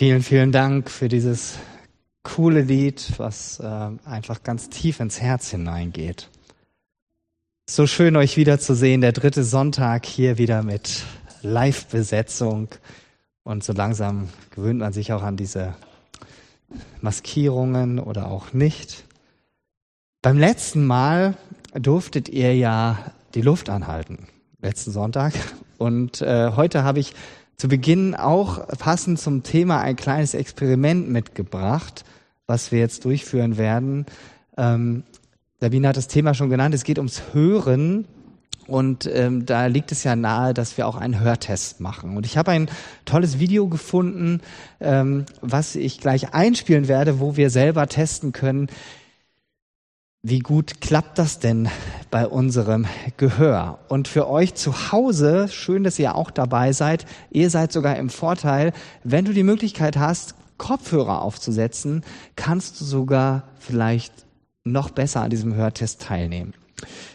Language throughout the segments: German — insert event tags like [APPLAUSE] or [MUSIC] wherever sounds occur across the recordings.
Vielen, vielen Dank für dieses coole Lied, was äh, einfach ganz tief ins Herz hineingeht. So schön, euch wiederzusehen. Der dritte Sonntag hier wieder mit Live-Besetzung. Und so langsam gewöhnt man sich auch an diese Maskierungen oder auch nicht. Beim letzten Mal durftet ihr ja die Luft anhalten, letzten Sonntag. Und äh, heute habe ich zu Beginn auch passend zum Thema ein kleines Experiment mitgebracht, was wir jetzt durchführen werden. Ähm, Sabine hat das Thema schon genannt. Es geht ums Hören. Und ähm, da liegt es ja nahe, dass wir auch einen Hörtest machen. Und ich habe ein tolles Video gefunden, ähm, was ich gleich einspielen werde, wo wir selber testen können, wie gut klappt das denn bei unserem Gehör? Und für euch zu Hause, schön, dass ihr auch dabei seid, ihr seid sogar im Vorteil, wenn du die Möglichkeit hast, Kopfhörer aufzusetzen, kannst du sogar vielleicht noch besser an diesem Hörtest teilnehmen.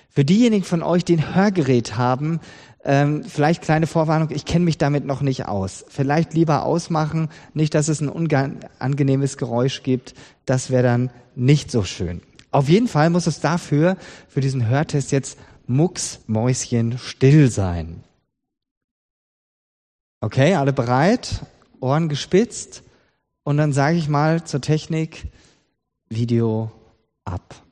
Für diejenigen von euch, die ein Hörgerät haben, ähm, vielleicht kleine Vorwarnung, ich kenne mich damit noch nicht aus. Vielleicht lieber ausmachen, nicht, dass es ein unangenehmes Geräusch gibt. Das wäre dann nicht so schön. Auf jeden Fall muss es dafür, für diesen Hörtest jetzt mucksmäuschen still sein. Okay, alle bereit? Ohren gespitzt? Und dann sage ich mal zur Technik, Video ab.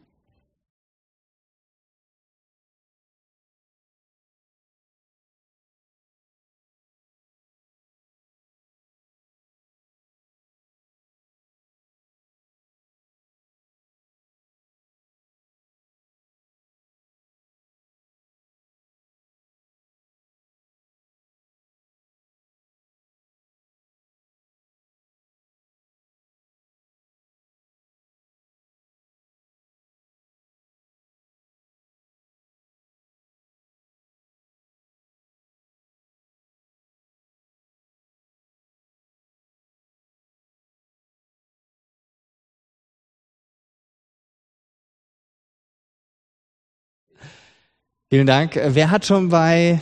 Vielen Dank. Äh, wer hat schon bei,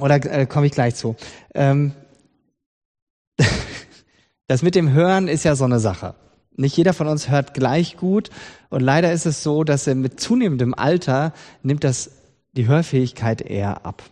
oder äh, komme ich gleich zu, ähm, [LAUGHS] das mit dem Hören ist ja so eine Sache. Nicht jeder von uns hört gleich gut und leider ist es so, dass mit zunehmendem Alter nimmt das die Hörfähigkeit eher ab.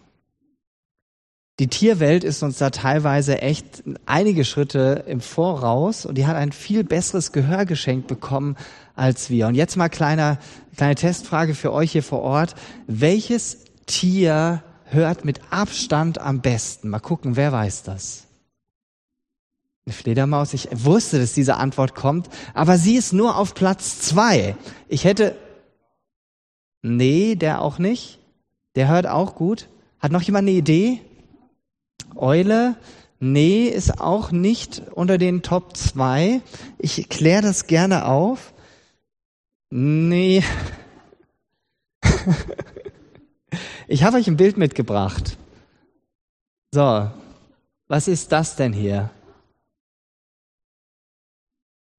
Die Tierwelt ist uns da teilweise echt einige Schritte im Voraus und die hat ein viel besseres Gehör geschenkt bekommen als wir. Und jetzt mal kleiner, kleine Testfrage für euch hier vor Ort. Welches Tier hört mit Abstand am besten? Mal gucken, wer weiß das? Eine Fledermaus. Ich wusste, dass diese Antwort kommt, aber sie ist nur auf Platz zwei. Ich hätte, nee, der auch nicht. Der hört auch gut. Hat noch jemand eine Idee? Eule? Nee, ist auch nicht unter den Top zwei. Ich kläre das gerne auf. Nee. Ich habe euch ein Bild mitgebracht. So, was ist das denn hier?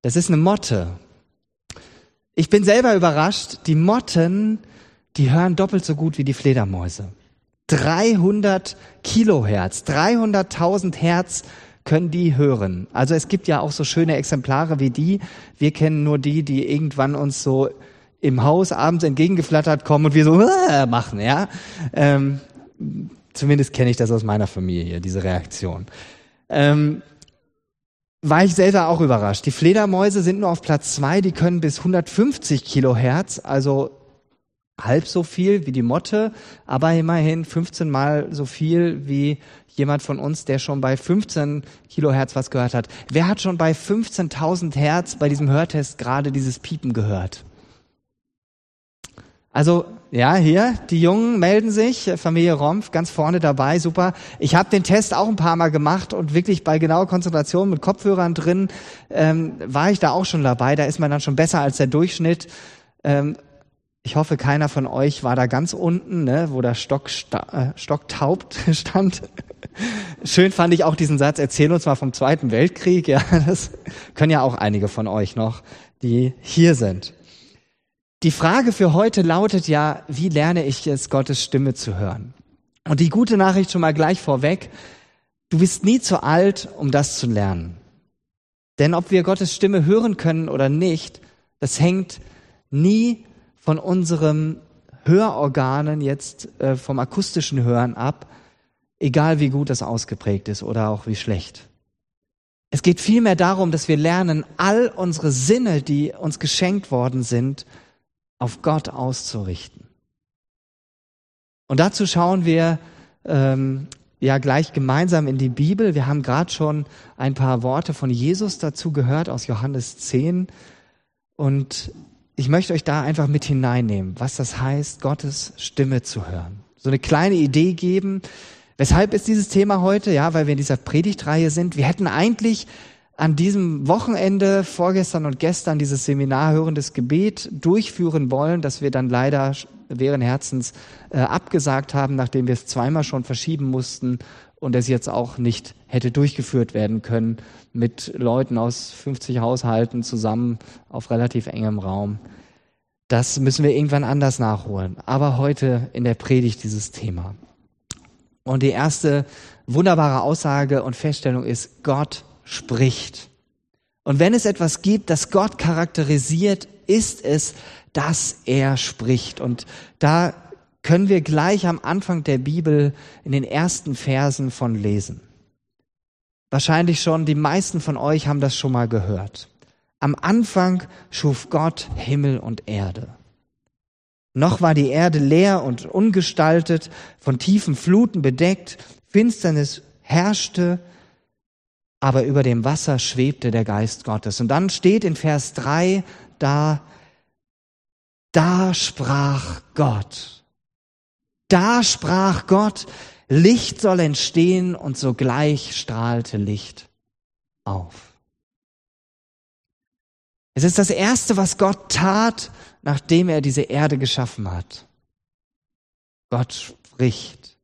Das ist eine Motte. Ich bin selber überrascht, die Motten, die hören doppelt so gut wie die Fledermäuse. 300 Kilohertz, 300.000 Hertz können die hören. Also es gibt ja auch so schöne Exemplare wie die. Wir kennen nur die, die irgendwann uns so im Haus abends entgegengeflattert kommen und wir so äh, machen, ja. Ähm, zumindest kenne ich das aus meiner Familie, diese Reaktion. Ähm, war ich selber auch überrascht. Die Fledermäuse sind nur auf Platz zwei, die können bis 150 Kilohertz, also halb so viel wie die Motte, aber immerhin 15 mal so viel wie jemand von uns, der schon bei 15 Kilohertz was gehört hat. Wer hat schon bei 15.000 Hertz bei diesem Hörtest gerade dieses Piepen gehört? Also ja, hier, die Jungen melden sich, Familie Rompf ganz vorne dabei, super. Ich habe den Test auch ein paar Mal gemacht und wirklich bei genauer Konzentration mit Kopfhörern drin ähm, war ich da auch schon dabei. Da ist man dann schon besser als der Durchschnitt. Ähm, ich hoffe, keiner von euch war da ganz unten, ne, wo der Stock, äh, Stock [LAUGHS] stand. Schön fand ich auch diesen Satz, erzähl uns mal vom Zweiten Weltkrieg. Ja, das können ja auch einige von euch noch, die hier sind. Die Frage für heute lautet ja, wie lerne ich es, Gottes Stimme zu hören? Und die gute Nachricht schon mal gleich vorweg, du bist nie zu alt, um das zu lernen. Denn ob wir Gottes Stimme hören können oder nicht, das hängt nie von unserem Hörorganen jetzt äh, vom akustischen Hören ab, egal wie gut das ausgeprägt ist oder auch wie schlecht. Es geht vielmehr darum, dass wir lernen, all unsere Sinne, die uns geschenkt worden sind, auf Gott auszurichten. Und dazu schauen wir ähm, ja gleich gemeinsam in die Bibel. Wir haben gerade schon ein paar Worte von Jesus dazu gehört aus Johannes 10. Und ich möchte euch da einfach mit hineinnehmen, was das heißt, Gottes Stimme zu hören. So eine kleine Idee geben. Weshalb ist dieses Thema heute? Ja, weil wir in dieser Predigtreihe sind. Wir hätten eigentlich an diesem Wochenende, vorgestern und gestern, dieses Seminar Hörendes Gebet durchführen wollen, das wir dann leider wären Herzens äh, abgesagt haben, nachdem wir es zweimal schon verschieben mussten und es jetzt auch nicht hätte durchgeführt werden können mit Leuten aus 50 Haushalten zusammen auf relativ engem Raum. Das müssen wir irgendwann anders nachholen. Aber heute in der Predigt dieses Thema. Und die erste wunderbare Aussage und Feststellung ist, Gott spricht. Und wenn es etwas gibt, das Gott charakterisiert, ist es, dass er spricht. Und da können wir gleich am Anfang der Bibel in den ersten Versen von lesen. Wahrscheinlich schon, die meisten von euch haben das schon mal gehört. Am Anfang schuf Gott Himmel und Erde. Noch war die Erde leer und ungestaltet, von tiefen Fluten bedeckt, Finsternis herrschte, aber über dem Wasser schwebte der Geist Gottes. Und dann steht in Vers 3 da, da sprach Gott. Da sprach Gott, Licht soll entstehen und sogleich strahlte Licht auf. Es ist das Erste, was Gott tat, nachdem er diese Erde geschaffen hat. Gott spricht.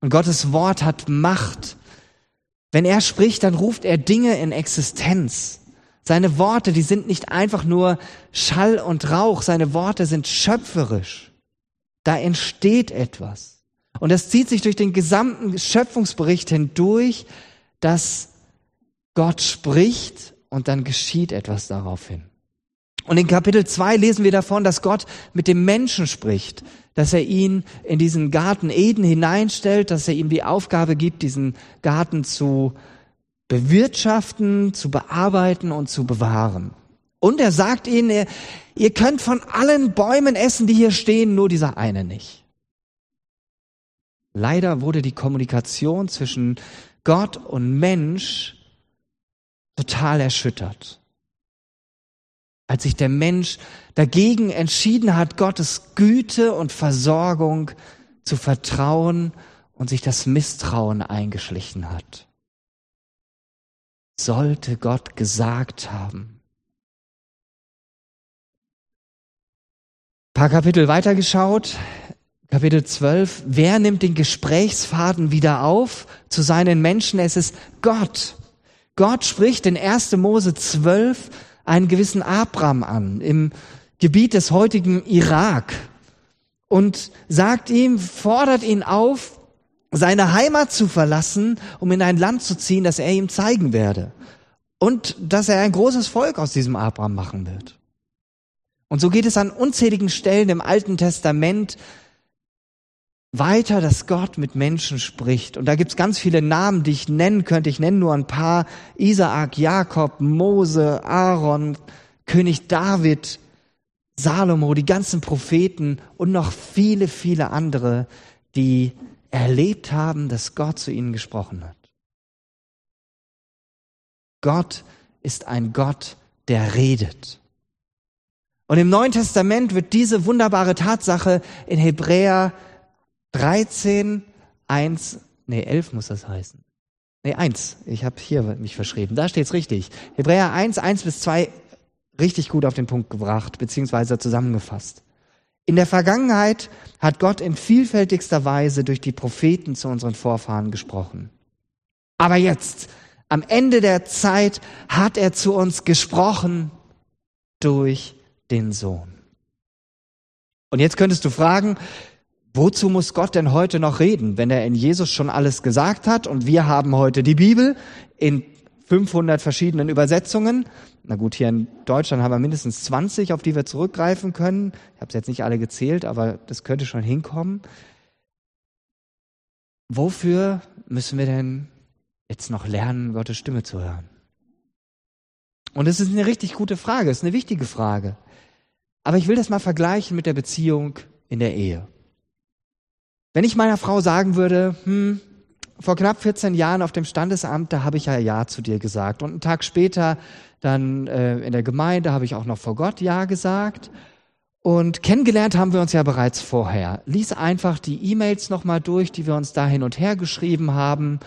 Und Gottes Wort hat Macht. Wenn er spricht, dann ruft er Dinge in Existenz. Seine Worte, die sind nicht einfach nur Schall und Rauch, seine Worte sind schöpferisch. Da entsteht etwas. Und das zieht sich durch den gesamten Schöpfungsbericht hindurch, dass Gott spricht und dann geschieht etwas daraufhin. Und in Kapitel 2 lesen wir davon, dass Gott mit dem Menschen spricht, dass er ihn in diesen Garten Eden hineinstellt, dass er ihm die Aufgabe gibt, diesen Garten zu bewirtschaften, zu bearbeiten und zu bewahren. Und er sagt ihnen, ihr könnt von allen Bäumen essen, die hier stehen, nur dieser eine nicht. Leider wurde die Kommunikation zwischen Gott und Mensch total erschüttert als sich der Mensch dagegen entschieden hat, Gottes Güte und Versorgung zu vertrauen und sich das Misstrauen eingeschlichen hat. Sollte Gott gesagt haben. Paar Kapitel weitergeschaut, Kapitel 12, wer nimmt den Gesprächsfaden wieder auf zu seinen Menschen? Es ist Gott. Gott spricht in 1. Mose 12 einen gewissen Abraham an im Gebiet des heutigen Irak und sagt ihm, fordert ihn auf, seine Heimat zu verlassen, um in ein Land zu ziehen, das er ihm zeigen werde. Und dass er ein großes Volk aus diesem Abraham machen wird. Und so geht es an unzähligen Stellen im Alten Testament weiter, dass Gott mit Menschen spricht. Und da gibt's ganz viele Namen, die ich nennen könnte. Ich nenne nur ein paar. Isaak, Jakob, Mose, Aaron, König David, Salomo, die ganzen Propheten und noch viele, viele andere, die erlebt haben, dass Gott zu ihnen gesprochen hat. Gott ist ein Gott, der redet. Und im Neuen Testament wird diese wunderbare Tatsache in Hebräer 13, 1, nee, 11 muss das heißen. Nee, 1. Ich habe hier mich verschrieben. Da steht's richtig. Hebräer 1, 1 bis 2 richtig gut auf den Punkt gebracht, beziehungsweise zusammengefasst. In der Vergangenheit hat Gott in vielfältigster Weise durch die Propheten zu unseren Vorfahren gesprochen. Aber jetzt, am Ende der Zeit, hat er zu uns gesprochen durch den Sohn. Und jetzt könntest du fragen, Wozu muss Gott denn heute noch reden, wenn er in Jesus schon alles gesagt hat und wir haben heute die Bibel in 500 verschiedenen Übersetzungen. Na gut, hier in Deutschland haben wir mindestens 20, auf die wir zurückgreifen können. Ich habe es jetzt nicht alle gezählt, aber das könnte schon hinkommen. Wofür müssen wir denn jetzt noch lernen, Gottes Stimme zu hören? Und es ist eine richtig gute Frage, es ist eine wichtige Frage. Aber ich will das mal vergleichen mit der Beziehung in der Ehe. Wenn ich meiner Frau sagen würde, hm, vor knapp 14 Jahren auf dem Standesamt, da habe ich ja Ja zu dir gesagt. Und einen Tag später dann äh, in der Gemeinde habe ich auch noch vor Gott Ja gesagt. Und kennengelernt haben wir uns ja bereits vorher. Lies einfach die E-Mails nochmal durch, die wir uns da hin und her geschrieben haben.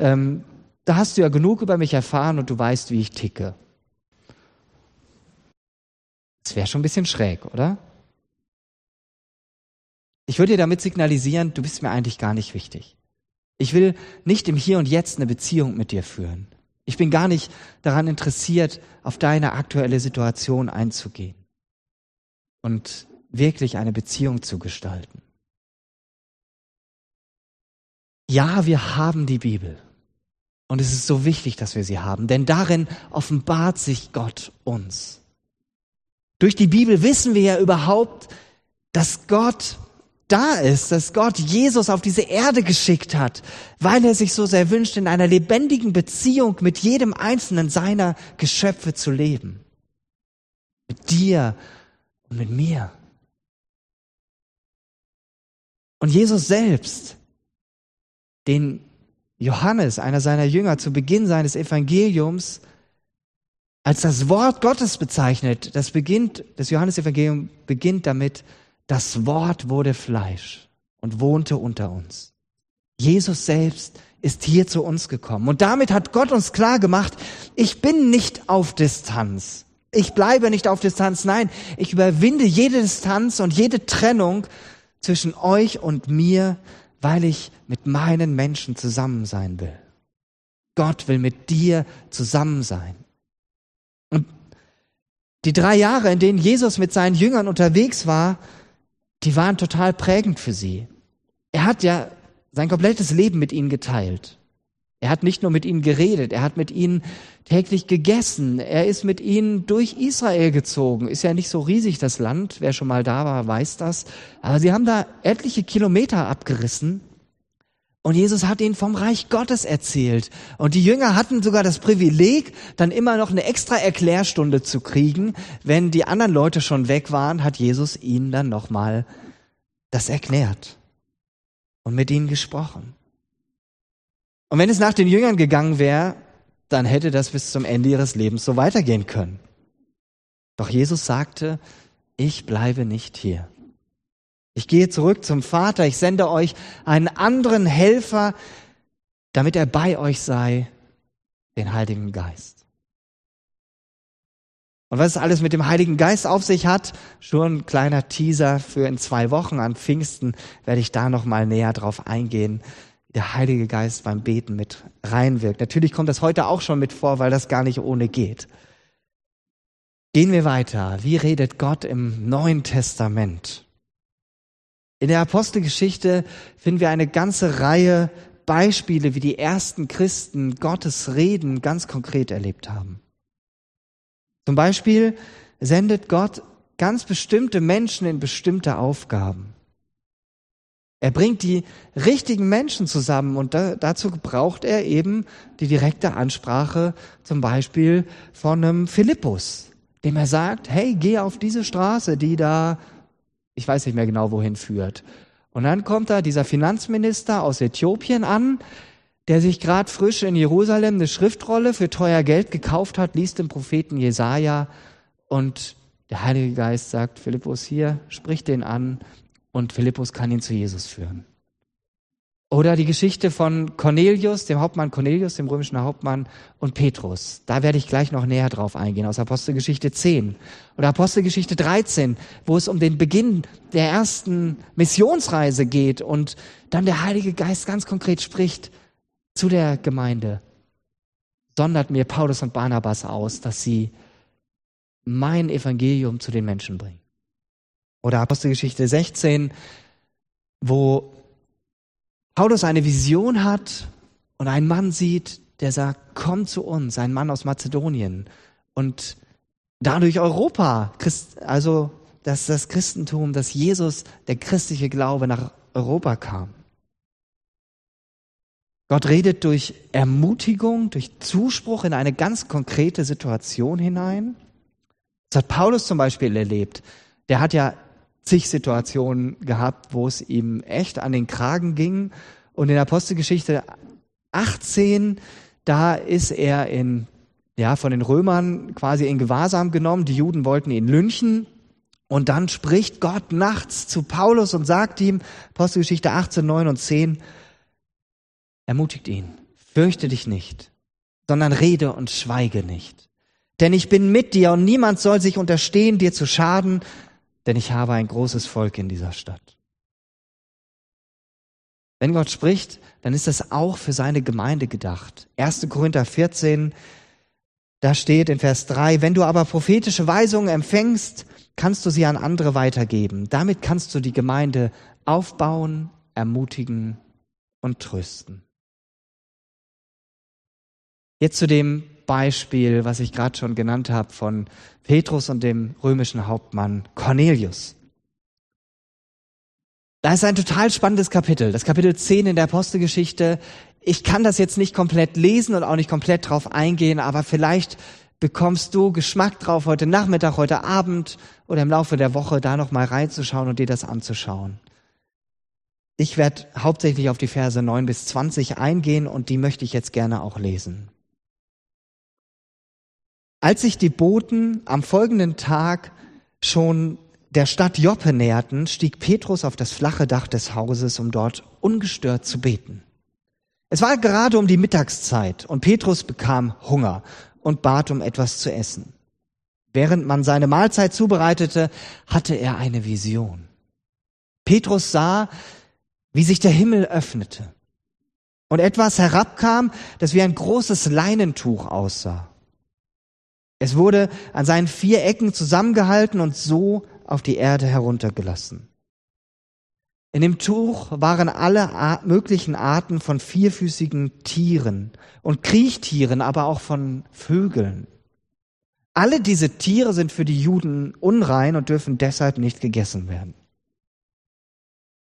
Ähm, da hast du ja genug über mich erfahren und du weißt, wie ich ticke. Das wäre schon ein bisschen schräg, oder? Ich würde dir damit signalisieren, du bist mir eigentlich gar nicht wichtig. Ich will nicht im Hier und Jetzt eine Beziehung mit dir führen. Ich bin gar nicht daran interessiert, auf deine aktuelle Situation einzugehen und wirklich eine Beziehung zu gestalten. Ja, wir haben die Bibel. Und es ist so wichtig, dass wir sie haben, denn darin offenbart sich Gott uns. Durch die Bibel wissen wir ja überhaupt, dass Gott da ist, dass Gott Jesus auf diese Erde geschickt hat, weil er sich so sehr wünscht, in einer lebendigen Beziehung mit jedem einzelnen seiner Geschöpfe zu leben. Mit dir und mit mir. Und Jesus selbst, den Johannes, einer seiner Jünger, zu Beginn seines Evangeliums als das Wort Gottes bezeichnet, das beginnt, das Johannesevangelium beginnt damit, das Wort wurde Fleisch und wohnte unter uns. Jesus selbst ist hier zu uns gekommen. Und damit hat Gott uns klar gemacht, ich bin nicht auf Distanz. Ich bleibe nicht auf Distanz. Nein, ich überwinde jede Distanz und jede Trennung zwischen euch und mir, weil ich mit meinen Menschen zusammen sein will. Gott will mit dir zusammen sein. Die drei Jahre, in denen Jesus mit seinen Jüngern unterwegs war, die waren total prägend für sie. Er hat ja sein komplettes Leben mit ihnen geteilt. Er hat nicht nur mit ihnen geredet, er hat mit ihnen täglich gegessen. Er ist mit ihnen durch Israel gezogen. Ist ja nicht so riesig das Land. Wer schon mal da war, weiß das. Aber sie haben da etliche Kilometer abgerissen. Und Jesus hat ihnen vom Reich Gottes erzählt. Und die Jünger hatten sogar das Privileg, dann immer noch eine extra Erklärstunde zu kriegen. Wenn die anderen Leute schon weg waren, hat Jesus ihnen dann nochmal das erklärt und mit ihnen gesprochen. Und wenn es nach den Jüngern gegangen wäre, dann hätte das bis zum Ende ihres Lebens so weitergehen können. Doch Jesus sagte, ich bleibe nicht hier. Ich gehe zurück zum Vater, ich sende euch einen anderen Helfer, damit er bei euch sei, den Heiligen Geist. Und was es alles mit dem Heiligen Geist auf sich hat, schon ein kleiner Teaser für in zwei Wochen an Pfingsten werde ich da noch mal näher drauf eingehen, wie der Heilige Geist beim Beten mit reinwirkt. Natürlich kommt das heute auch schon mit vor, weil das gar nicht ohne geht. Gehen wir weiter. Wie redet Gott im Neuen Testament? In der Apostelgeschichte finden wir eine ganze Reihe Beispiele, wie die ersten Christen Gottes Reden ganz konkret erlebt haben. Zum Beispiel sendet Gott ganz bestimmte Menschen in bestimmte Aufgaben. Er bringt die richtigen Menschen zusammen und da, dazu braucht er eben die direkte Ansprache zum Beispiel von einem Philippus, dem er sagt, hey, geh auf diese Straße, die da ich weiß nicht mehr genau, wohin führt. Und dann kommt da dieser Finanzminister aus Äthiopien an, der sich gerade frisch in Jerusalem eine Schriftrolle für teuer Geld gekauft hat, liest den Propheten Jesaja und der Heilige Geist sagt, Philippus hier, sprich den an und Philippus kann ihn zu Jesus führen. Oder die Geschichte von Cornelius, dem Hauptmann Cornelius, dem römischen Hauptmann, und Petrus. Da werde ich gleich noch näher drauf eingehen, aus Apostelgeschichte 10. Oder Apostelgeschichte 13, wo es um den Beginn der ersten Missionsreise geht und dann der Heilige Geist ganz konkret spricht zu der Gemeinde. Sondert mir Paulus und Barnabas aus, dass sie mein Evangelium zu den Menschen bringen. Oder Apostelgeschichte 16, wo Paulus eine Vision hat und einen Mann sieht, der sagt, komm zu uns, ein Mann aus Mazedonien. Und dadurch Europa, also dass das Christentum, dass Jesus, der christliche Glaube nach Europa kam. Gott redet durch Ermutigung, durch Zuspruch in eine ganz konkrete Situation hinein. Das hat Paulus zum Beispiel erlebt. Der hat ja zig Situationen gehabt, wo es ihm echt an den Kragen ging. Und in Apostelgeschichte 18, da ist er in, ja, von den Römern quasi in Gewahrsam genommen. Die Juden wollten ihn lynchen. Und dann spricht Gott nachts zu Paulus und sagt ihm, Apostelgeschichte 18, 9 und 10, ermutigt ihn, fürchte dich nicht, sondern rede und schweige nicht. Denn ich bin mit dir und niemand soll sich unterstehen, dir zu schaden, denn ich habe ein großes Volk in dieser Stadt. Wenn Gott spricht, dann ist das auch für seine Gemeinde gedacht. 1. Korinther 14, da steht in Vers 3, wenn du aber prophetische Weisungen empfängst, kannst du sie an andere weitergeben. Damit kannst du die Gemeinde aufbauen, ermutigen und trösten. Jetzt zu dem Beispiel, was ich gerade schon genannt habe von Petrus und dem römischen Hauptmann Cornelius. Da ist ein total spannendes Kapitel, das Kapitel 10 in der Apostelgeschichte. Ich kann das jetzt nicht komplett lesen und auch nicht komplett drauf eingehen, aber vielleicht bekommst du Geschmack drauf heute Nachmittag, heute Abend oder im Laufe der Woche da noch mal reinzuschauen und dir das anzuschauen. Ich werde hauptsächlich auf die Verse 9 bis 20 eingehen und die möchte ich jetzt gerne auch lesen. Als sich die Boten am folgenden Tag schon der Stadt Joppe näherten, stieg Petrus auf das flache Dach des Hauses, um dort ungestört zu beten. Es war gerade um die Mittagszeit und Petrus bekam Hunger und bat um etwas zu essen. Während man seine Mahlzeit zubereitete, hatte er eine Vision. Petrus sah, wie sich der Himmel öffnete und etwas herabkam, das wie ein großes Leinentuch aussah. Es wurde an seinen vier Ecken zusammengehalten und so auf die Erde heruntergelassen. In dem Tuch waren alle möglichen Arten von vierfüßigen Tieren und Kriechtieren, aber auch von Vögeln. Alle diese Tiere sind für die Juden unrein und dürfen deshalb nicht gegessen werden.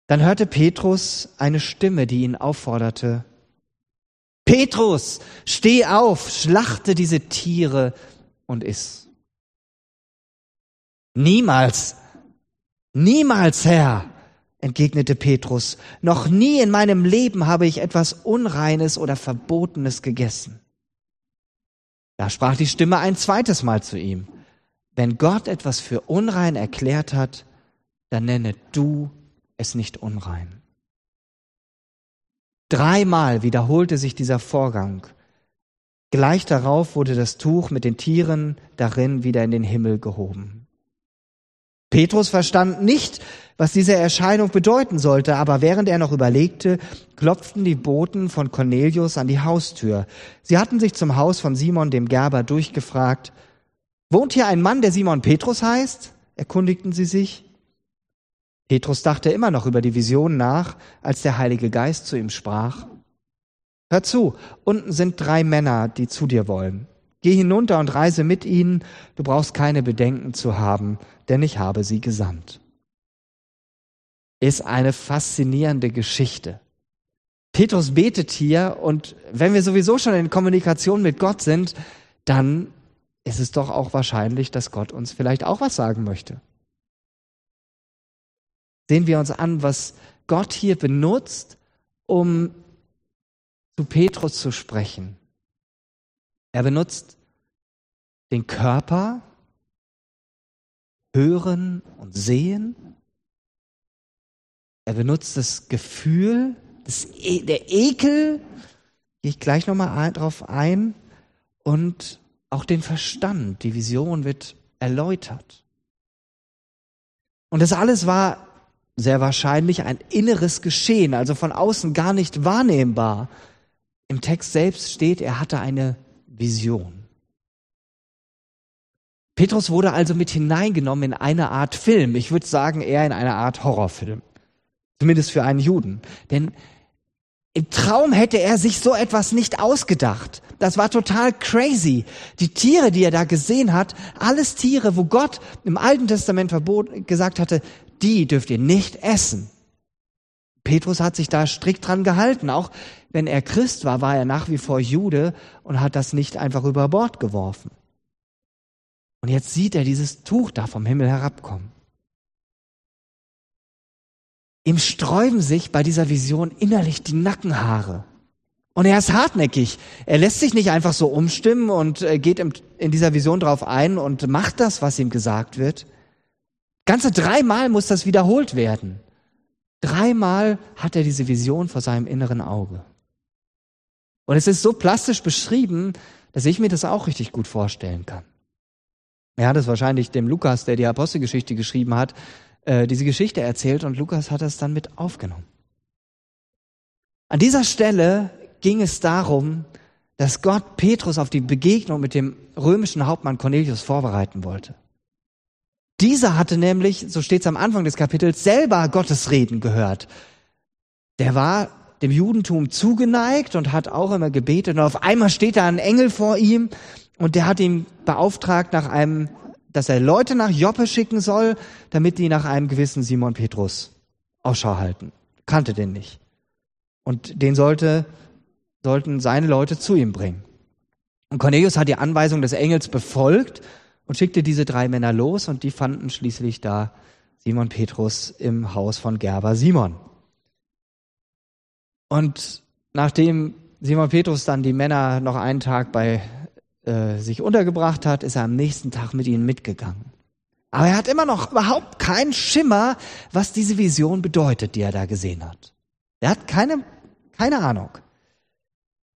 Dann hörte Petrus eine Stimme, die ihn aufforderte, Petrus, steh auf, schlachte diese Tiere und iss. Niemals, niemals, Herr, entgegnete Petrus, noch nie in meinem Leben habe ich etwas Unreines oder Verbotenes gegessen. Da sprach die Stimme ein zweites Mal zu ihm. Wenn Gott etwas für unrein erklärt hat, dann nenne du es nicht unrein. Dreimal wiederholte sich dieser Vorgang. Gleich darauf wurde das Tuch mit den Tieren darin wieder in den Himmel gehoben. Petrus verstand nicht, was diese Erscheinung bedeuten sollte, aber während er noch überlegte, klopften die Boten von Cornelius an die Haustür. Sie hatten sich zum Haus von Simon dem Gerber durchgefragt. Wohnt hier ein Mann, der Simon Petrus heißt? erkundigten sie sich. Petrus dachte immer noch über die Vision nach, als der Heilige Geist zu ihm sprach. Hör zu, unten sind drei Männer, die zu dir wollen. Geh hinunter und reise mit ihnen, du brauchst keine Bedenken zu haben, denn ich habe sie gesandt. Ist eine faszinierende Geschichte. Petrus betet hier und wenn wir sowieso schon in Kommunikation mit Gott sind, dann ist es doch auch wahrscheinlich, dass Gott uns vielleicht auch was sagen möchte. Sehen wir uns an, was Gott hier benutzt, um zu Petrus zu sprechen. Er benutzt den Körper, Hören und Sehen. Er benutzt das Gefühl, das e der Ekel, gehe ich gleich nochmal drauf ein, und auch den Verstand. Die Vision wird erläutert. Und das alles war sehr wahrscheinlich ein inneres Geschehen, also von außen gar nicht wahrnehmbar. Im Text selbst steht, er hatte eine Vision. Petrus wurde also mit hineingenommen in eine Art Film. Ich würde sagen, eher in eine Art Horrorfilm. Zumindest für einen Juden. Denn Im Traum hätte er sich so etwas nicht ausgedacht. Das war total crazy. Die Tiere, die er da gesehen hat, alles Tiere, wo Gott im Alten Testament verbot, gesagt hatte, die dürft ihr nicht essen. Petrus hat sich da strikt dran gehalten. Auch wenn er Christ war, war er nach wie vor Jude und hat das nicht einfach über Bord geworfen. Und jetzt sieht er dieses Tuch da vom Himmel herabkommen. Ihm sträuben sich bei dieser Vision innerlich die Nackenhaare. Und er ist hartnäckig. Er lässt sich nicht einfach so umstimmen und äh, geht in dieser Vision drauf ein und macht das, was ihm gesagt wird. Ganze dreimal muss das wiederholt werden. Dreimal hat er diese Vision vor seinem inneren Auge. Und es ist so plastisch beschrieben, dass ich mir das auch richtig gut vorstellen kann. Er hat es wahrscheinlich dem Lukas, der die Apostelgeschichte geschrieben hat, äh, diese Geschichte erzählt und Lukas hat es dann mit aufgenommen. An dieser Stelle ging es darum, dass Gott Petrus auf die Begegnung mit dem römischen Hauptmann Cornelius vorbereiten wollte. Dieser hatte nämlich, so steht es am Anfang des Kapitels, selber Gottes Reden gehört. Der war dem Judentum zugeneigt und hat auch immer gebetet. Und auf einmal steht da ein Engel vor ihm und der hat ihn beauftragt nach einem dass er Leute nach Joppe schicken soll, damit die nach einem gewissen Simon Petrus Ausschau halten. Kannte den nicht. Und den sollte, sollten seine Leute zu ihm bringen. Und Cornelius hat die Anweisung des Engels befolgt und schickte diese drei Männer los und die fanden schließlich da Simon Petrus im Haus von Gerber Simon. Und nachdem Simon Petrus dann die Männer noch einen Tag bei äh, sich untergebracht hat, ist er am nächsten Tag mit ihnen mitgegangen. Aber er hat immer noch überhaupt keinen Schimmer, was diese Vision bedeutet, die er da gesehen hat. Er hat keine, keine Ahnung.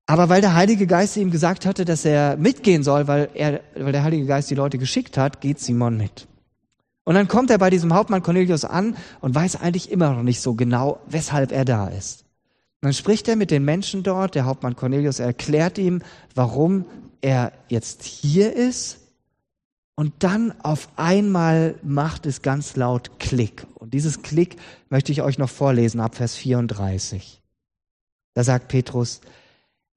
Aber weil der Heilige Geist ihm gesagt hatte, dass er mitgehen soll, weil, er, weil der Heilige Geist die Leute geschickt hat, geht Simon mit. Und dann kommt er bei diesem Hauptmann Cornelius an und weiß eigentlich immer noch nicht so genau, weshalb er da ist. Und dann spricht er mit den Menschen dort, der Hauptmann Cornelius erklärt ihm, warum er jetzt hier ist und dann auf einmal macht es ganz laut Klick. Und dieses Klick möchte ich euch noch vorlesen ab Vers 34. Da sagt Petrus,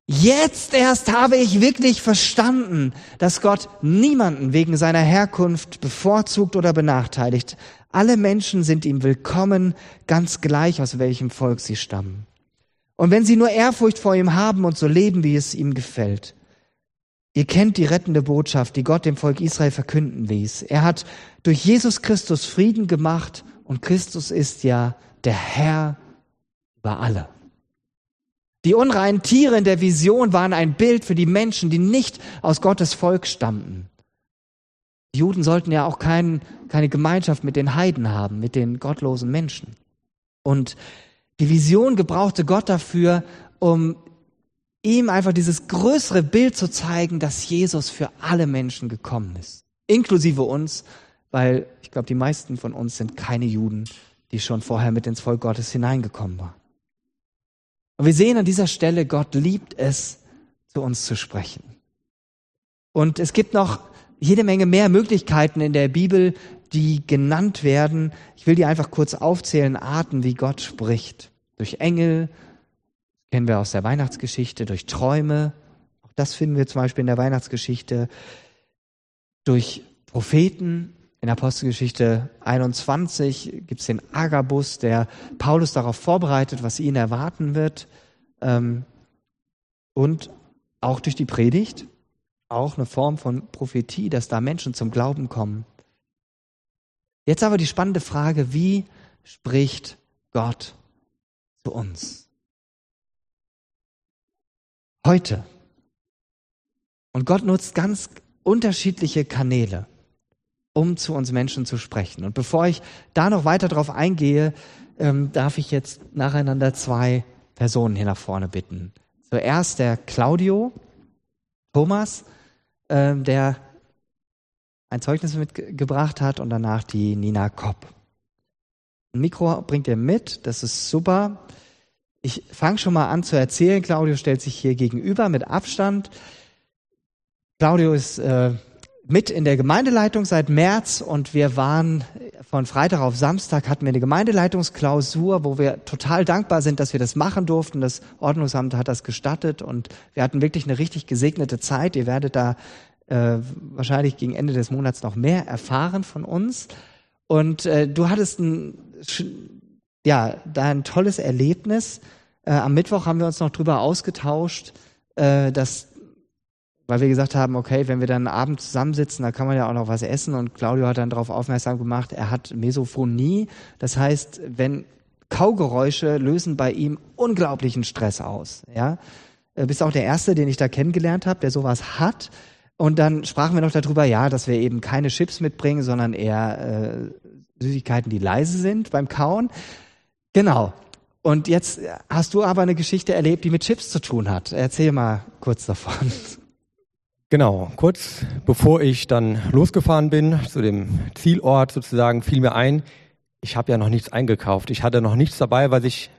jetzt erst habe ich wirklich verstanden, dass Gott niemanden wegen seiner Herkunft bevorzugt oder benachteiligt. Alle Menschen sind ihm willkommen, ganz gleich aus welchem Volk sie stammen. Und wenn sie nur Ehrfurcht vor ihm haben und so leben, wie es ihm gefällt. Ihr kennt die rettende Botschaft, die Gott dem Volk Israel verkünden ließ. Er hat durch Jesus Christus Frieden gemacht und Christus ist ja der Herr über alle. Die unreinen Tiere in der Vision waren ein Bild für die Menschen, die nicht aus Gottes Volk stammten. Die Juden sollten ja auch kein, keine Gemeinschaft mit den Heiden haben, mit den gottlosen Menschen. Und die Vision gebrauchte Gott dafür, um ihm einfach dieses größere Bild zu zeigen, dass Jesus für alle Menschen gekommen ist. Inklusive uns, weil ich glaube, die meisten von uns sind keine Juden, die schon vorher mit ins Volk Gottes hineingekommen waren. Und wir sehen an dieser Stelle, Gott liebt es, zu uns zu sprechen. Und es gibt noch jede Menge mehr Möglichkeiten in der Bibel, die genannt werden. Ich will die einfach kurz aufzählen, Arten, wie Gott spricht. Durch Engel, kennen wir aus der Weihnachtsgeschichte, durch Träume, auch das finden wir zum Beispiel in der Weihnachtsgeschichte, durch Propheten. In Apostelgeschichte 21 gibt es den Agabus, der Paulus darauf vorbereitet, was ihn erwarten wird. Ähm, und auch durch die Predigt, auch eine Form von Prophetie, dass da Menschen zum Glauben kommen. Jetzt aber die spannende Frage, wie spricht Gott zu uns? Heute. Und Gott nutzt ganz unterschiedliche Kanäle, um zu uns Menschen zu sprechen. Und bevor ich da noch weiter drauf eingehe, ähm, darf ich jetzt nacheinander zwei Personen hier nach vorne bitten. Zuerst der Claudio Thomas, ähm, der ein Zeugnis mitgebracht hat und danach die Nina Kopp. Ein Mikro bringt er mit, das ist super. Ich fange schon mal an zu erzählen. Claudio stellt sich hier gegenüber mit Abstand. Claudio ist äh, mit in der Gemeindeleitung seit März und wir waren von Freitag auf Samstag hatten wir eine Gemeindeleitungsklausur, wo wir total dankbar sind, dass wir das machen durften. Das Ordnungsamt hat das gestattet und wir hatten wirklich eine richtig gesegnete Zeit. Ihr werdet da äh, wahrscheinlich gegen Ende des Monats noch mehr erfahren von uns. Und äh, du hattest ein, ja, da ein tolles Erlebnis. Äh, am Mittwoch haben wir uns noch drüber ausgetauscht, äh, dass weil wir gesagt haben, okay, wenn wir dann abends zusammensitzen, da kann man ja auch noch was essen. Und Claudio hat dann darauf aufmerksam gemacht, er hat Mesophonie. Das heißt, wenn Kaugeräusche lösen bei ihm unglaublichen Stress aus. Ja, du bist auch der Erste, den ich da kennengelernt habe, der sowas hat. Und dann sprachen wir noch darüber, ja, dass wir eben keine Chips mitbringen, sondern eher äh, Süßigkeiten, die leise sind beim Kauen. Genau. Und jetzt hast du aber eine Geschichte erlebt, die mit Chips zu tun hat. Erzähl mal kurz davon. Genau, kurz bevor ich dann losgefahren bin zu dem Zielort sozusagen, fiel mir ein, ich habe ja noch nichts eingekauft. Ich hatte noch nichts dabei, was ich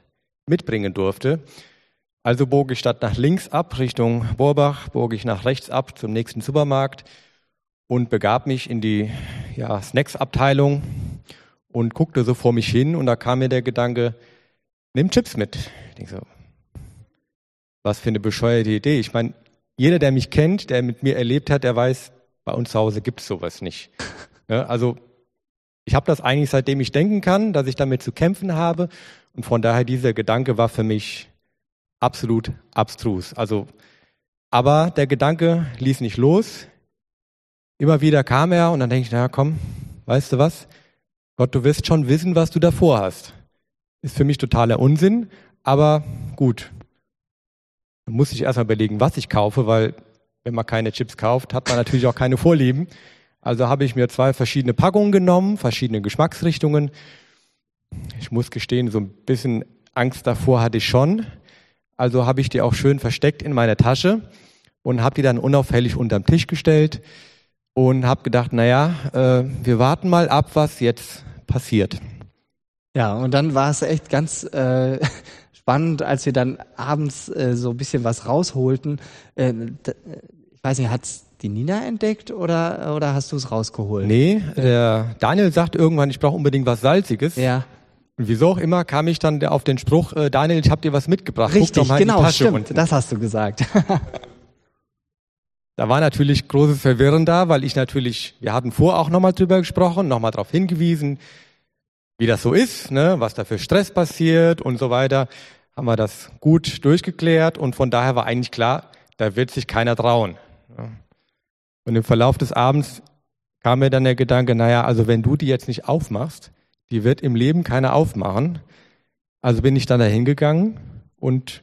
mitbringen durfte. Also bog ich statt nach links ab Richtung Borbach, bog ich nach rechts ab zum nächsten Supermarkt und begab mich in die ja, Snacks-Abteilung und guckte so vor mich hin und da kam mir der Gedanke, nimm Chips mit. Ich denke so, was für eine bescheuerte Idee. Ich meine, jeder, der mich kennt, der mit mir erlebt hat, der weiß, bei uns zu Hause gibt es sowas nicht. Ja, [LAUGHS] also ich habe das eigentlich seitdem ich denken kann, dass ich damit zu kämpfen habe. Und von daher dieser Gedanke war für mich absolut abstrus. Also, aber der Gedanke ließ nicht los. Immer wieder kam er und dann denke ich, na komm, weißt du was? Gott, du wirst schon wissen, was du davor hast. Ist für mich totaler Unsinn, aber gut, muss sich erstmal überlegen, was ich kaufe, weil wenn man keine Chips kauft, hat man natürlich auch keine Vorlieben. Also habe ich mir zwei verschiedene Packungen genommen, verschiedene Geschmacksrichtungen. Ich muss gestehen, so ein bisschen Angst davor hatte ich schon. Also habe ich die auch schön versteckt in meiner Tasche und habe die dann unauffällig unterm Tisch gestellt und habe gedacht, naja, äh, wir warten mal ab, was jetzt passiert. Ja, und dann war es echt ganz äh, spannend, als wir dann abends äh, so ein bisschen was rausholten. Äh, ich weiß nicht, hat's die Nina entdeckt oder, oder hast du es rausgeholt? Nee, der Daniel sagt irgendwann, ich brauche unbedingt was Salziges. Ja. Und wieso auch immer kam ich dann auf den Spruch, äh, Daniel, ich habe dir was mitgebracht. Richtig, genau, stimmt, das hast du gesagt. da war natürlich großes Verwirren da, weil ich natürlich, wir hatten vor auch nochmal drüber gesprochen, nochmal darauf hingewiesen, wie das so ist, ne, was da für Stress passiert und so weiter haben wir das gut durchgeklärt und von daher war eigentlich klar, da wird sich keiner trauen. Und im Verlauf des Abends kam mir dann der Gedanke, naja, also wenn du die jetzt nicht aufmachst, die wird im Leben keiner aufmachen. Also bin ich dann da hingegangen und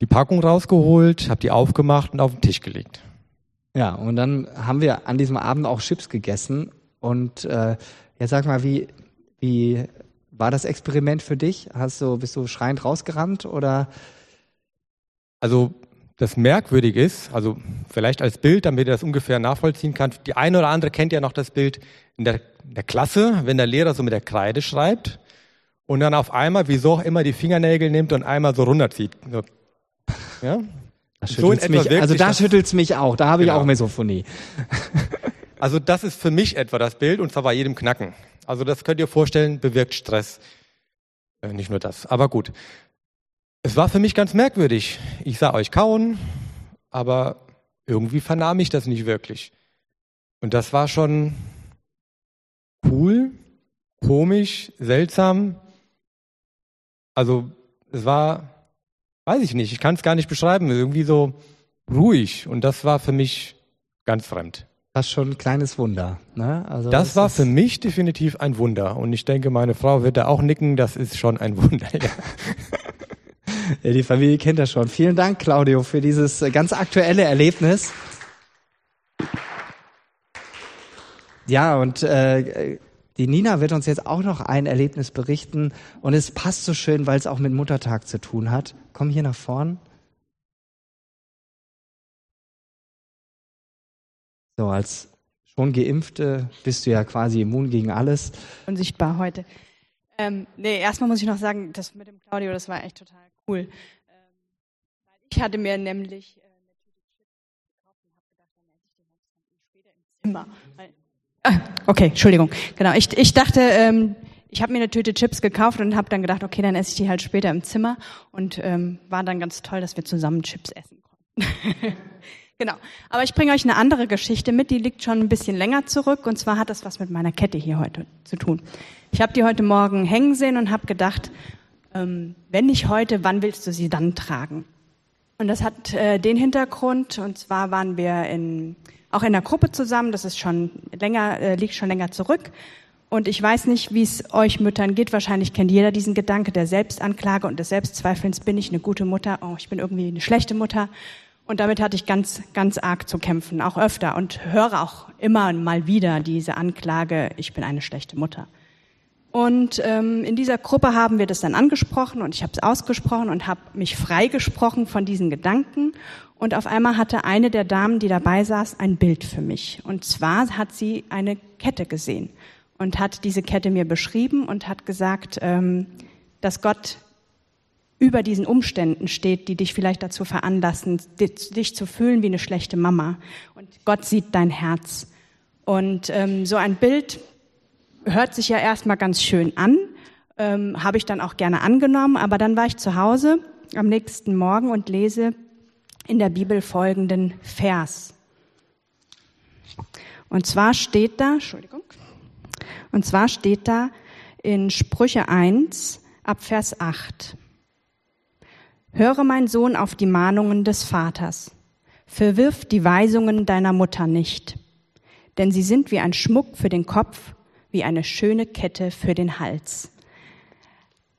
die Packung rausgeholt, habe die aufgemacht und auf den Tisch gelegt. Ja, und dann haben wir an diesem Abend auch Chips gegessen. Und äh, jetzt sag mal, wie, wie war das Experiment für dich? Hast du, bist du schreiend rausgerannt oder? Also das merkwürdig ist, also vielleicht als Bild, damit ihr das ungefähr nachvollziehen kann. Die eine oder andere kennt ja noch das Bild in der, in der Klasse, wenn der Lehrer so mit der Kreide schreibt und dann auf einmal, wieso auch immer, die Fingernägel nimmt und einmal so runterzieht. So, ja? So mich, also da schüttelt's mich auch, da habe ich genau. auch Mesophonie. [LAUGHS] Also das ist für mich etwa das Bild und zwar bei jedem Knacken. Also das könnt ihr vorstellen, bewirkt Stress. Äh, nicht nur das, aber gut. Es war für mich ganz merkwürdig. Ich sah euch kauen, aber irgendwie vernahm ich das nicht wirklich. Und das war schon cool, komisch, seltsam. Also es war, weiß ich nicht, ich kann es gar nicht beschreiben, irgendwie so ruhig. Und das war für mich ganz fremd fast schon ein kleines Wunder. Ne? Also das, das war für mich definitiv ein Wunder. Und ich denke, meine Frau wird da auch nicken, das ist schon ein [LAUGHS] Wunder. Ja. ja, die Familie kennt das schon. Vielen Dank, Claudio, für dieses ganz aktuelle Erlebnis. Ja, und äh, die Nina wird uns jetzt auch noch ein Erlebnis berichten. Und es passt so schön, weil es auch mit Muttertag zu tun hat. Komm hier nach vorn. So, als schon Geimpfte bist du ja quasi immun gegen alles. Unsichtbar heute. Ähm, nee, erstmal muss ich noch sagen, das mit dem Claudio, das war echt total cool. Ähm, ich hatte mir nämlich äh, eine Chips gekauft und habe gedacht, dann ich den jetzt später im Immer. Ah, okay, Entschuldigung. Genau. Ich, ich dachte, ähm, ich habe mir eine Tüte Chips gekauft und habe dann gedacht, okay, dann esse ich die halt später im Zimmer und ähm, war dann ganz toll, dass wir zusammen Chips essen konnten. [LAUGHS] genau. Aber ich bringe euch eine andere Geschichte mit, die liegt schon ein bisschen länger zurück und zwar hat das was mit meiner Kette hier heute zu tun. Ich habe die heute Morgen hängen sehen und habe gedacht, ähm, wenn nicht heute, wann willst du sie dann tragen? Und das hat äh, den Hintergrund, und zwar waren wir in, auch in der Gruppe zusammen, das ist schon länger, äh, liegt schon länger zurück. Und ich weiß nicht, wie es euch Müttern geht. Wahrscheinlich kennt jeder diesen Gedanke der Selbstanklage und des Selbstzweifelns. Bin ich eine gute Mutter? Oh, ich bin irgendwie eine schlechte Mutter. Und damit hatte ich ganz, ganz arg zu kämpfen, auch öfter und höre auch immer mal wieder diese Anklage, ich bin eine schlechte Mutter. Und ähm, in dieser Gruppe haben wir das dann angesprochen und ich habe es ausgesprochen und habe mich freigesprochen von diesen Gedanken. Und auf einmal hatte eine der Damen, die dabei saß, ein Bild für mich. Und zwar hat sie eine Kette gesehen und hat diese Kette mir beschrieben und hat gesagt, ähm, dass Gott über diesen Umständen steht, die dich vielleicht dazu veranlassen, dich zu fühlen wie eine schlechte Mama. Und Gott sieht dein Herz. Und ähm, so ein Bild hört sich ja erstmal ganz schön an, ähm, habe ich dann auch gerne angenommen, aber dann war ich zu Hause am nächsten Morgen und lese in der Bibel folgenden Vers. Und zwar steht da, Entschuldigung, und zwar steht da in Sprüche 1 ab Vers 8. Höre mein Sohn auf die Mahnungen des Vaters. Verwirf die Weisungen deiner Mutter nicht, denn sie sind wie ein Schmuck für den Kopf, wie eine schöne Kette für den Hals.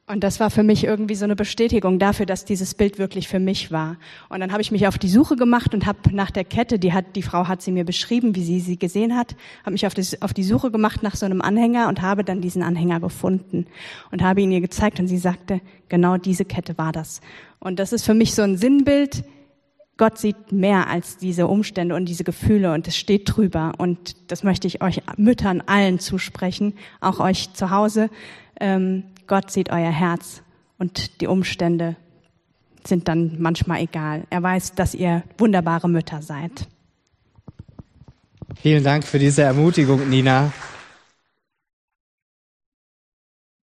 Und das war für mich irgendwie so eine Bestätigung dafür, dass dieses Bild wirklich für mich war. Und dann habe ich mich auf die Suche gemacht und habe nach der Kette, die hat die Frau hat sie mir beschrieben, wie sie sie gesehen hat, habe mich auf die, auf die Suche gemacht nach so einem Anhänger und habe dann diesen Anhänger gefunden und habe ihn ihr gezeigt und sie sagte, genau diese Kette war das. Und das ist für mich so ein Sinnbild. Gott sieht mehr als diese Umstände und diese Gefühle und es steht drüber. Und das möchte ich euch Müttern allen zusprechen, auch euch zu Hause. Ähm, Gott sieht euer Herz und die Umstände sind dann manchmal egal. Er weiß, dass ihr wunderbare Mütter seid. Vielen Dank für diese Ermutigung, Nina.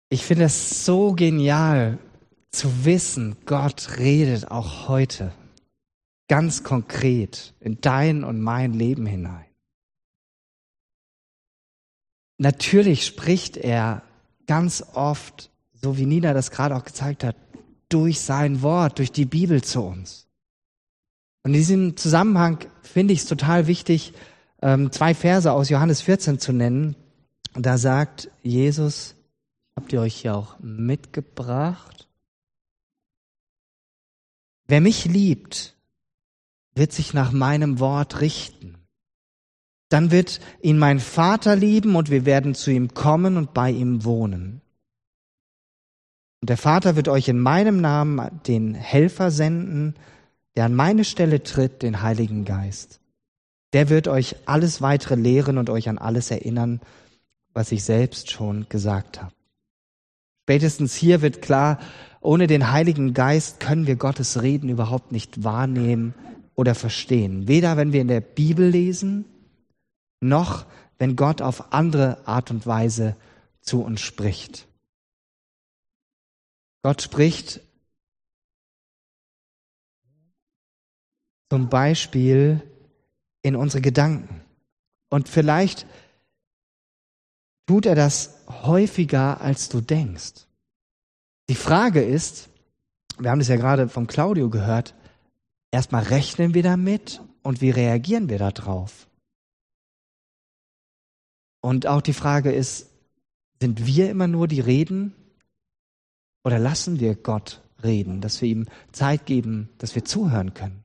Ich finde es so genial zu wissen, Gott redet auch heute ganz konkret in dein und mein Leben hinein. Natürlich spricht er ganz oft so wie Nina das gerade auch gezeigt hat, durch sein Wort, durch die Bibel zu uns. Und in diesem Zusammenhang finde ich es total wichtig, ähm, zwei Verse aus Johannes 14 zu nennen. Da sagt Jesus, habt ihr euch hier auch mitgebracht? Wer mich liebt, wird sich nach meinem Wort richten. Dann wird ihn mein Vater lieben und wir werden zu ihm kommen und bei ihm wohnen. Und der Vater wird euch in meinem Namen den Helfer senden, der an meine Stelle tritt, den Heiligen Geist. Der wird euch alles weitere lehren und euch an alles erinnern, was ich selbst schon gesagt habe. Spätestens hier wird klar, ohne den Heiligen Geist können wir Gottes Reden überhaupt nicht wahrnehmen oder verstehen. Weder wenn wir in der Bibel lesen, noch wenn Gott auf andere Art und Weise zu uns spricht. Gott spricht zum Beispiel in unsere Gedanken. Und vielleicht tut er das häufiger, als du denkst. Die Frage ist, wir haben das ja gerade von Claudio gehört, erstmal rechnen wir damit und wie reagieren wir darauf? Und auch die Frage ist, sind wir immer nur die Reden oder lassen wir Gott reden, dass wir ihm Zeit geben, dass wir zuhören können?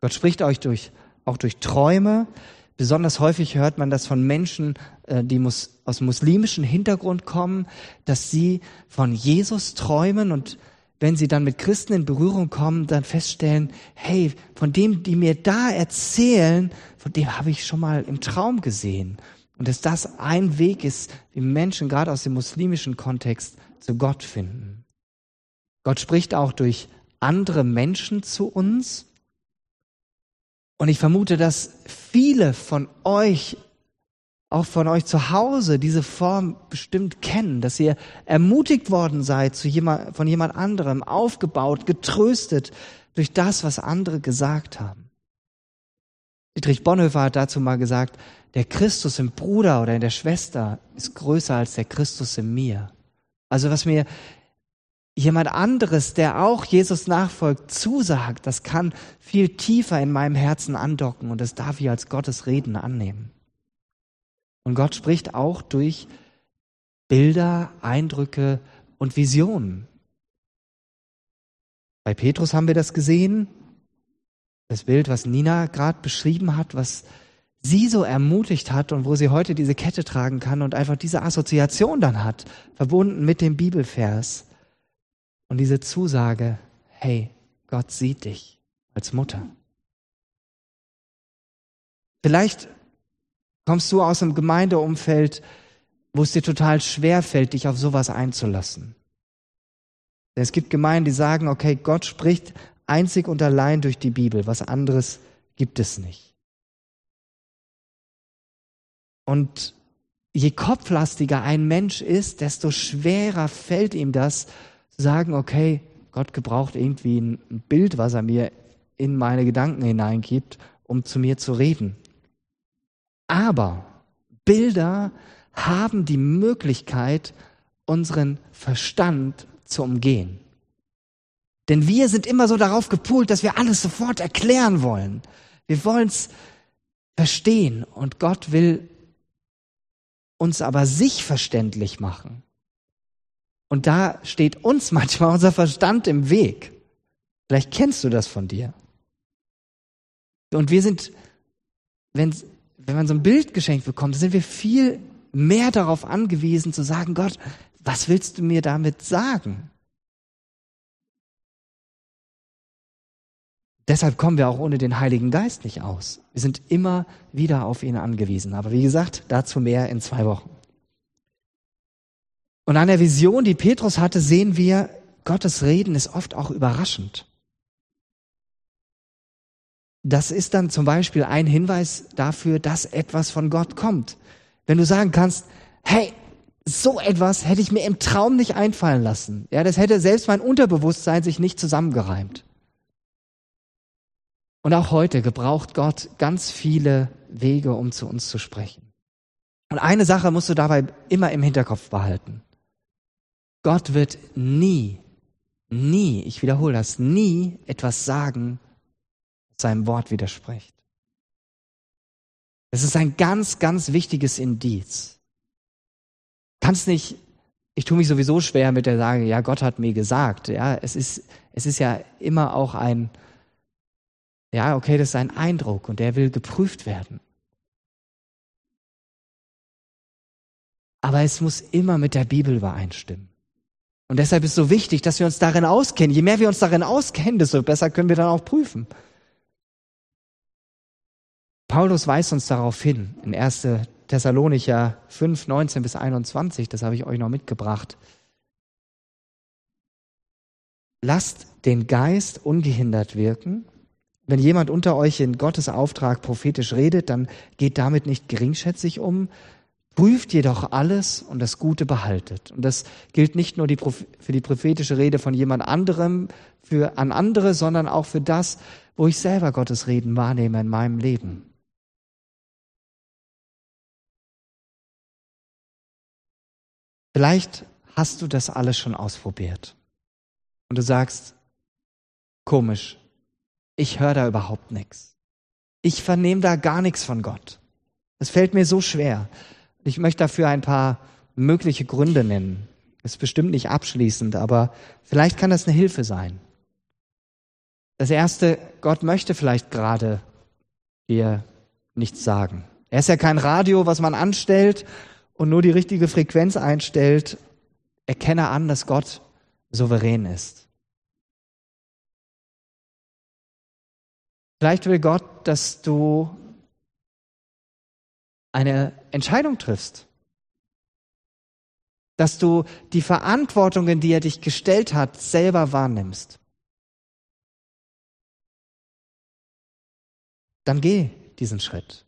Gott spricht euch durch, auch durch Träume. Besonders häufig hört man das von Menschen, äh, die aus dem muslimischen Hintergrund kommen, dass sie von Jesus träumen und wenn sie dann mit Christen in Berührung kommen, dann feststellen, hey, von dem, die mir da erzählen, von dem habe ich schon mal im Traum gesehen. Und dass das ein Weg ist, wie Menschen gerade aus dem muslimischen Kontext zu Gott finden. Gott spricht auch durch andere Menschen zu uns. Und ich vermute, dass viele von euch, auch von euch zu Hause, diese Form bestimmt kennen, dass ihr ermutigt worden seid zu jemand, von jemand anderem, aufgebaut, getröstet durch das, was andere gesagt haben. Dietrich Bonhoeffer hat dazu mal gesagt, der Christus im Bruder oder in der Schwester ist größer als der Christus in mir. Also was mir jemand anderes, der auch Jesus nachfolgt, zusagt, das kann viel tiefer in meinem Herzen andocken und das darf ich als Gottes Reden annehmen. Und Gott spricht auch durch Bilder, Eindrücke und Visionen. Bei Petrus haben wir das gesehen, das Bild, was Nina gerade beschrieben hat, was sie so ermutigt hat und wo sie heute diese Kette tragen kann und einfach diese Assoziation dann hat, verbunden mit dem Bibelvers. Und diese Zusage, hey, Gott sieht dich als Mutter. Vielleicht kommst du aus einem Gemeindeumfeld, wo es dir total schwer fällt, dich auf sowas einzulassen. Es gibt Gemeinden, die sagen, okay, Gott spricht einzig und allein durch die Bibel, was anderes gibt es nicht. Und je kopflastiger ein Mensch ist, desto schwerer fällt ihm das, zu sagen, okay, Gott gebraucht irgendwie ein Bild, was er mir in meine Gedanken hineingibt, um zu mir zu reden. Aber Bilder haben die Möglichkeit, unseren Verstand zu umgehen. Denn wir sind immer so darauf gepult, dass wir alles sofort erklären wollen. Wir wollen es verstehen und Gott will uns aber sich verständlich machen. Und da steht uns [LAUGHS] manchmal unser Verstand im Weg. Vielleicht kennst du das von dir. Und wir sind, wenn, wenn man so ein Bild geschenkt bekommt, sind wir viel mehr darauf angewiesen zu sagen, Gott, was willst du mir damit sagen? Deshalb kommen wir auch ohne den Heiligen Geist nicht aus. Wir sind immer wieder auf ihn angewiesen. Aber wie gesagt, dazu mehr in zwei Wochen. Und an der Vision, die Petrus hatte, sehen wir, Gottes Reden ist oft auch überraschend. Das ist dann zum Beispiel ein Hinweis dafür, dass etwas von Gott kommt. Wenn du sagen kannst, hey, so etwas hätte ich mir im Traum nicht einfallen lassen. Ja, das hätte selbst mein Unterbewusstsein sich nicht zusammengereimt. Und auch heute gebraucht Gott ganz viele Wege, um zu uns zu sprechen. Und eine Sache musst du dabei immer im Hinterkopf behalten. Gott wird nie, nie, ich wiederhole das, nie etwas sagen, was seinem Wort widerspricht. Es ist ein ganz, ganz wichtiges Indiz. Kannst nicht, ich tue mich sowieso schwer mit der Sage, ja, Gott hat mir gesagt. Ja, es ist, es ist ja immer auch ein, ja, okay, das ist ein Eindruck und der will geprüft werden. Aber es muss immer mit der Bibel übereinstimmen. Und deshalb ist es so wichtig, dass wir uns darin auskennen. Je mehr wir uns darin auskennen, desto besser können wir dann auch prüfen. Paulus weist uns darauf hin, in 1. Thessalonicher 5, 19 bis 21, das habe ich euch noch mitgebracht. Lasst den Geist ungehindert wirken wenn jemand unter euch in Gottes Auftrag prophetisch redet, dann geht damit nicht geringschätzig um, prüft jedoch alles und das Gute behaltet. Und das gilt nicht nur die, für die prophetische Rede von jemand anderem, für an andere, sondern auch für das, wo ich selber Gottes Reden wahrnehme in meinem Leben. Vielleicht hast du das alles schon ausprobiert. Und du sagst, komisch, ich höre da überhaupt nichts. Ich vernehme da gar nichts von Gott. Es fällt mir so schwer. Ich möchte dafür ein paar mögliche Gründe nennen. ist bestimmt nicht abschließend, aber vielleicht kann das eine Hilfe sein. Das erste, Gott möchte vielleicht gerade dir nichts sagen. Er ist ja kein Radio, was man anstellt und nur die richtige Frequenz einstellt. Erkenne an, dass Gott souverän ist. Vielleicht will Gott, dass du eine Entscheidung triffst. Dass du die Verantwortungen, die er dich gestellt hat, selber wahrnimmst. dann geh diesen Schritt.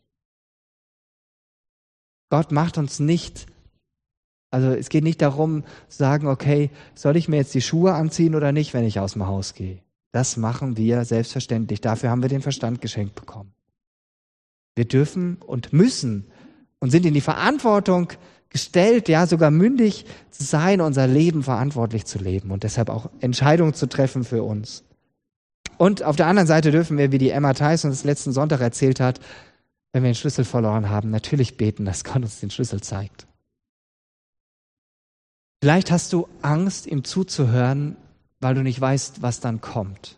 Gott macht uns nicht, also es geht nicht darum, zu sagen, okay, soll ich mir jetzt die Schuhe anziehen oder nicht, wenn ich aus dem Haus gehe? Das machen wir selbstverständlich. Dafür haben wir den Verstand geschenkt bekommen. Wir dürfen und müssen und sind in die Verantwortung gestellt, ja sogar mündig zu sein, unser Leben verantwortlich zu leben und deshalb auch Entscheidungen zu treffen für uns. Und auf der anderen Seite dürfen wir, wie die Emma Tyson das letzten Sonntag erzählt hat, wenn wir den Schlüssel verloren haben, natürlich beten, dass Gott uns den Schlüssel zeigt. Vielleicht hast du Angst, ihm zuzuhören, weil du nicht weißt, was dann kommt.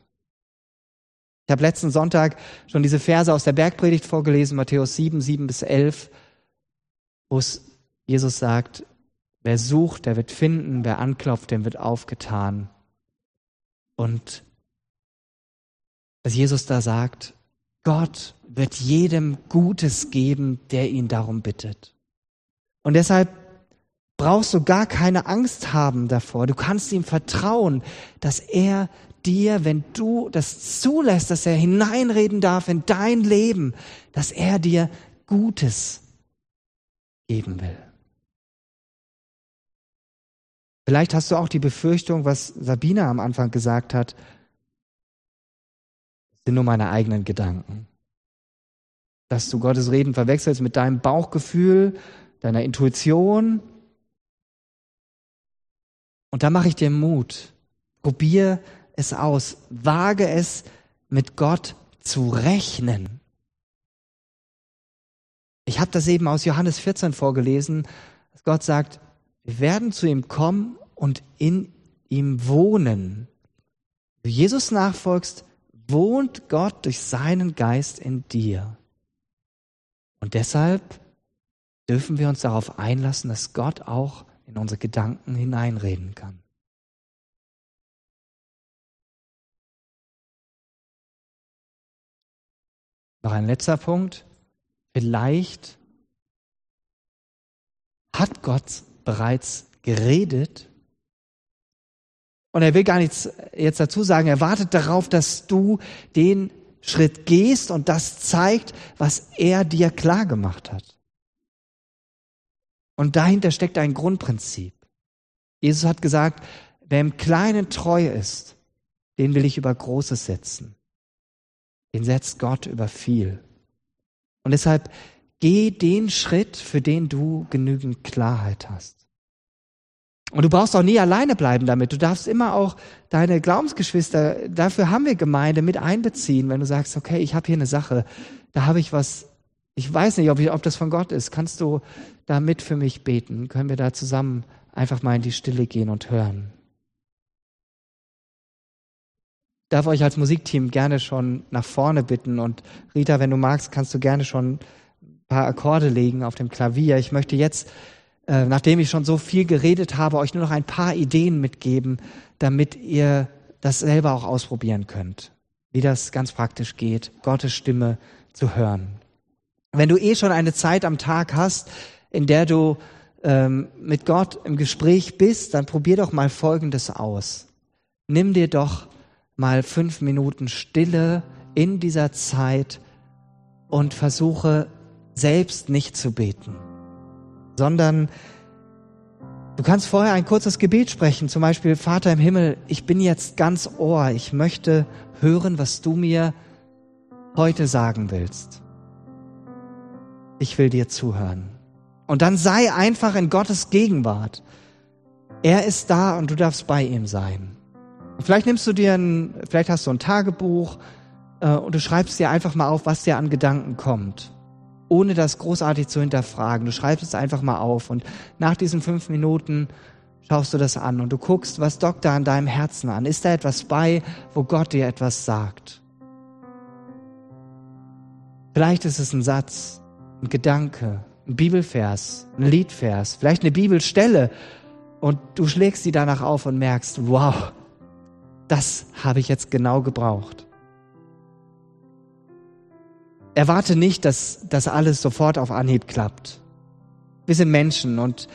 Ich habe letzten Sonntag schon diese Verse aus der Bergpredigt vorgelesen, Matthäus 7, 7 bis 11, wo es Jesus sagt, wer sucht, der wird finden, wer anklopft, dem wird aufgetan. Und dass Jesus da sagt, Gott wird jedem Gutes geben, der ihn darum bittet. Und deshalb brauchst du gar keine Angst haben davor. Du kannst ihm vertrauen, dass er dir, wenn du das zulässt, dass er hineinreden darf in dein Leben, dass er dir Gutes geben will. Vielleicht hast du auch die Befürchtung, was Sabine am Anfang gesagt hat, sind nur meine eigenen Gedanken. Dass du Gottes Reden verwechselst mit deinem Bauchgefühl, deiner Intuition. Und da mache ich dir Mut. Probier es aus. Wage es, mit Gott zu rechnen. Ich habe das eben aus Johannes 14 vorgelesen, dass Gott sagt, wir werden zu ihm kommen und in ihm wohnen. Wenn du Jesus nachfolgst, wohnt Gott durch seinen Geist in dir. Und deshalb dürfen wir uns darauf einlassen, dass Gott auch in unsere Gedanken hineinreden kann. Noch ein letzter Punkt. Vielleicht hat Gott bereits geredet. Und er will gar nichts jetzt dazu sagen. Er wartet darauf, dass du den Schritt gehst und das zeigt, was er dir klar gemacht hat. Und dahinter steckt ein Grundprinzip. Jesus hat gesagt, wer im Kleinen treu ist, den will ich über Großes setzen. Den setzt Gott über viel. Und deshalb Geh den Schritt, für den du genügend Klarheit hast. Und du brauchst auch nie alleine bleiben damit. Du darfst immer auch deine Glaubensgeschwister, dafür haben wir Gemeinde, mit einbeziehen. Wenn du sagst, okay, ich habe hier eine Sache, da habe ich was, ich weiß nicht, ob, ich, ob das von Gott ist. Kannst du da mit für mich beten? Können wir da zusammen einfach mal in die Stille gehen und hören? Ich darf euch als Musikteam gerne schon nach vorne bitten und Rita, wenn du magst, kannst du gerne schon paar Akkorde legen auf dem Klavier. Ich möchte jetzt, äh, nachdem ich schon so viel geredet habe, euch nur noch ein paar Ideen mitgeben, damit ihr das selber auch ausprobieren könnt, wie das ganz praktisch geht, Gottes Stimme zu hören. Wenn du eh schon eine Zeit am Tag hast, in der du ähm, mit Gott im Gespräch bist, dann probier doch mal Folgendes aus. Nimm dir doch mal fünf Minuten Stille in dieser Zeit und versuche selbst nicht zu beten, sondern du kannst vorher ein kurzes Gebet sprechen, zum Beispiel Vater im Himmel, ich bin jetzt ganz Ohr, ich möchte hören, was du mir heute sagen willst. Ich will dir zuhören. Und dann sei einfach in Gottes Gegenwart. Er ist da und du darfst bei ihm sein. Und vielleicht nimmst du dir ein, vielleicht hast du ein Tagebuch äh, und du schreibst dir einfach mal auf, was dir an Gedanken kommt ohne das großartig zu hinterfragen. Du schreibst es einfach mal auf und nach diesen fünf Minuten schaust du das an und du guckst, was dockt da an deinem Herzen an. Ist da etwas bei, wo Gott dir etwas sagt? Vielleicht ist es ein Satz, ein Gedanke, ein Bibelvers, ein Liedvers, vielleicht eine Bibelstelle und du schlägst sie danach auf und merkst, wow, das habe ich jetzt genau gebraucht. Erwarte nicht, dass das alles sofort auf Anhieb klappt. Wir sind Menschen und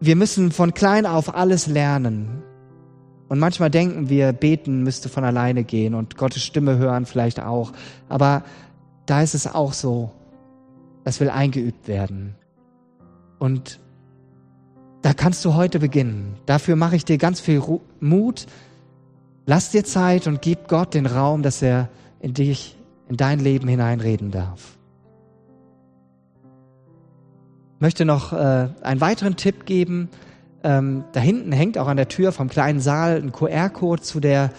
wir müssen von klein auf alles lernen. Und manchmal denken wir, beten müsste von alleine gehen und Gottes Stimme hören vielleicht auch. Aber da ist es auch so, das will eingeübt werden. Und da kannst du heute beginnen. Dafür mache ich dir ganz viel Mut. Lass dir Zeit und gib Gott den Raum, dass er in dich, in dein Leben hineinreden darf. Ich möchte noch äh, einen weiteren Tipp geben. Ähm, da hinten hängt auch an der Tür vom kleinen Saal ein QR-Code zu der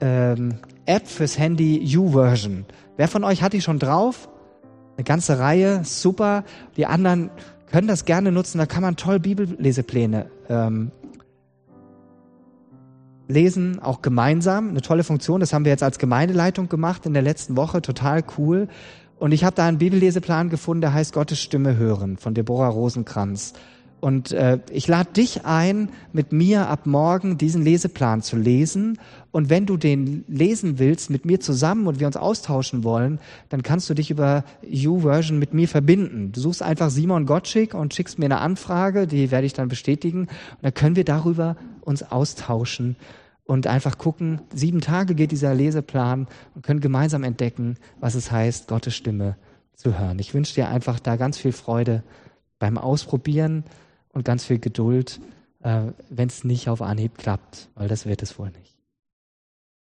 ähm, App fürs Handy U-Version. Wer von euch hat die schon drauf? Eine ganze Reihe, super. Die anderen können das gerne nutzen. Da kann man toll Bibellesepläne ähm, lesen, auch gemeinsam. Eine tolle Funktion. Das haben wir jetzt als Gemeindeleitung gemacht in der letzten Woche. Total cool. Und ich habe da einen Bibelleseplan gefunden, der heißt Gottes Stimme hören von Deborah Rosenkranz. Und äh, ich lade dich ein, mit mir ab morgen diesen Leseplan zu lesen. Und wenn du den lesen willst mit mir zusammen und wir uns austauschen wollen, dann kannst du dich über YouVersion mit mir verbinden. Du suchst einfach Simon Gottschick und schickst mir eine Anfrage, die werde ich dann bestätigen. Und dann können wir darüber uns austauschen und einfach gucken, sieben Tage geht dieser Leseplan und können gemeinsam entdecken, was es heißt, Gottes Stimme zu hören. Ich wünsche dir einfach da ganz viel Freude beim Ausprobieren und ganz viel Geduld, äh, wenn es nicht auf Anhieb klappt, weil das wird es wohl nicht.